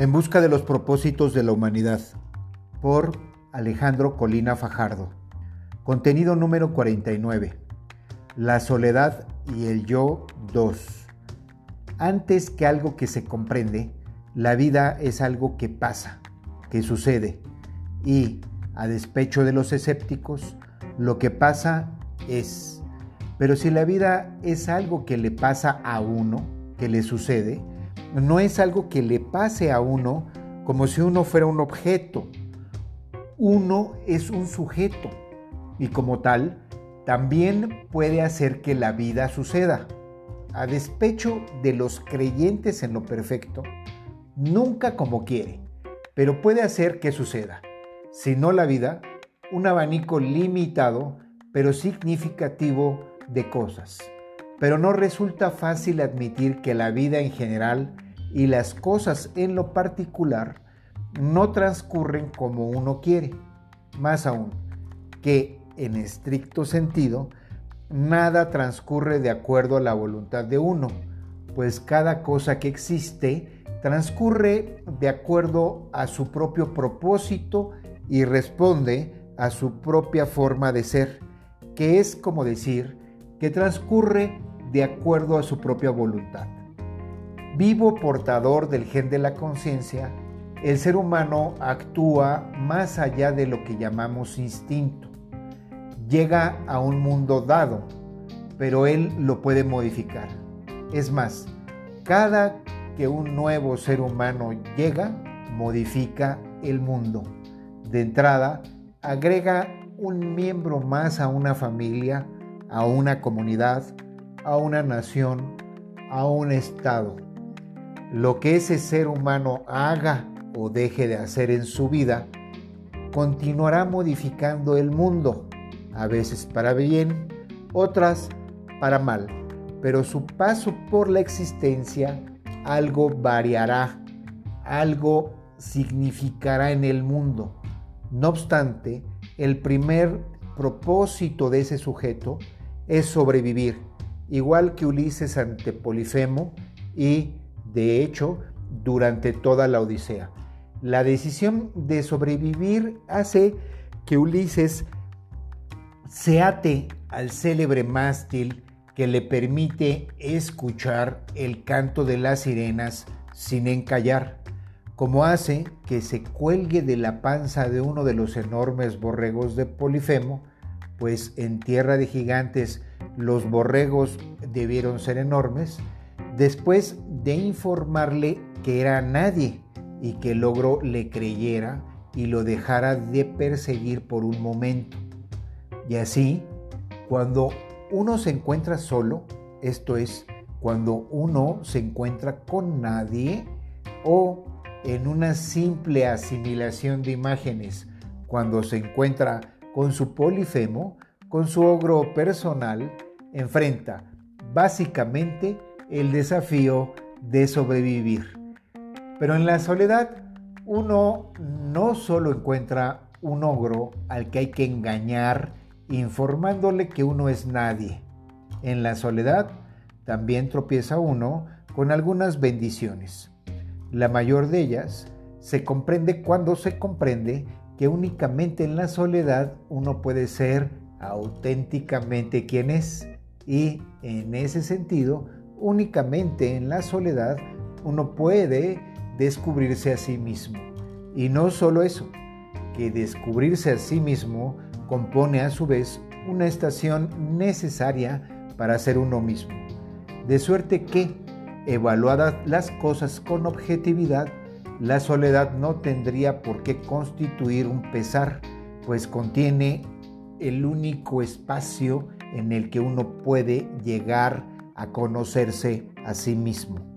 En busca de los propósitos de la humanidad, por Alejandro Colina Fajardo. Contenido número 49. La soledad y el yo 2. Antes que algo que se comprende, la vida es algo que pasa, que sucede. Y, a despecho de los escépticos, lo que pasa es. Pero si la vida es algo que le pasa a uno, que le sucede, no es algo que le pase a uno como si uno fuera un objeto. Uno es un sujeto y como tal también puede hacer que la vida suceda. A despecho de los creyentes en lo perfecto, nunca como quiere, pero puede hacer que suceda. Si no la vida, un abanico limitado pero significativo de cosas pero no resulta fácil admitir que la vida en general y las cosas en lo particular no transcurren como uno quiere. Más aún, que en estricto sentido, nada transcurre de acuerdo a la voluntad de uno, pues cada cosa que existe transcurre de acuerdo a su propio propósito y responde a su propia forma de ser, que es como decir que transcurre de acuerdo a su propia voluntad. Vivo portador del gen de la conciencia, el ser humano actúa más allá de lo que llamamos instinto. Llega a un mundo dado, pero él lo puede modificar. Es más, cada que un nuevo ser humano llega, modifica el mundo. De entrada, agrega un miembro más a una familia, a una comunidad, a una nación, a un estado. Lo que ese ser humano haga o deje de hacer en su vida, continuará modificando el mundo, a veces para bien, otras para mal, pero su paso por la existencia algo variará, algo significará en el mundo. No obstante, el primer propósito de ese sujeto es sobrevivir igual que Ulises ante Polifemo y, de hecho, durante toda la Odisea. La decisión de sobrevivir hace que Ulises se ate al célebre mástil que le permite escuchar el canto de las sirenas sin encallar, como hace que se cuelgue de la panza de uno de los enormes borregos de Polifemo, pues en tierra de gigantes los borregos debieron ser enormes, después de informarle que era nadie y que el ogro le creyera y lo dejara de perseguir por un momento. Y así, cuando uno se encuentra solo, esto es, cuando uno se encuentra con nadie o en una simple asimilación de imágenes, cuando se encuentra con su polifemo, con su ogro personal, enfrenta básicamente el desafío de sobrevivir. Pero en la soledad uno no solo encuentra un ogro al que hay que engañar informándole que uno es nadie. En la soledad también tropieza uno con algunas bendiciones. La mayor de ellas se comprende cuando se comprende que únicamente en la soledad uno puede ser auténticamente quien es y en ese sentido únicamente en la soledad uno puede descubrirse a sí mismo. Y no solo eso, que descubrirse a sí mismo compone a su vez una estación necesaria para ser uno mismo. De suerte que, evaluadas las cosas con objetividad, la soledad no tendría por qué constituir un pesar, pues contiene el único espacio en el que uno puede llegar a conocerse a sí mismo.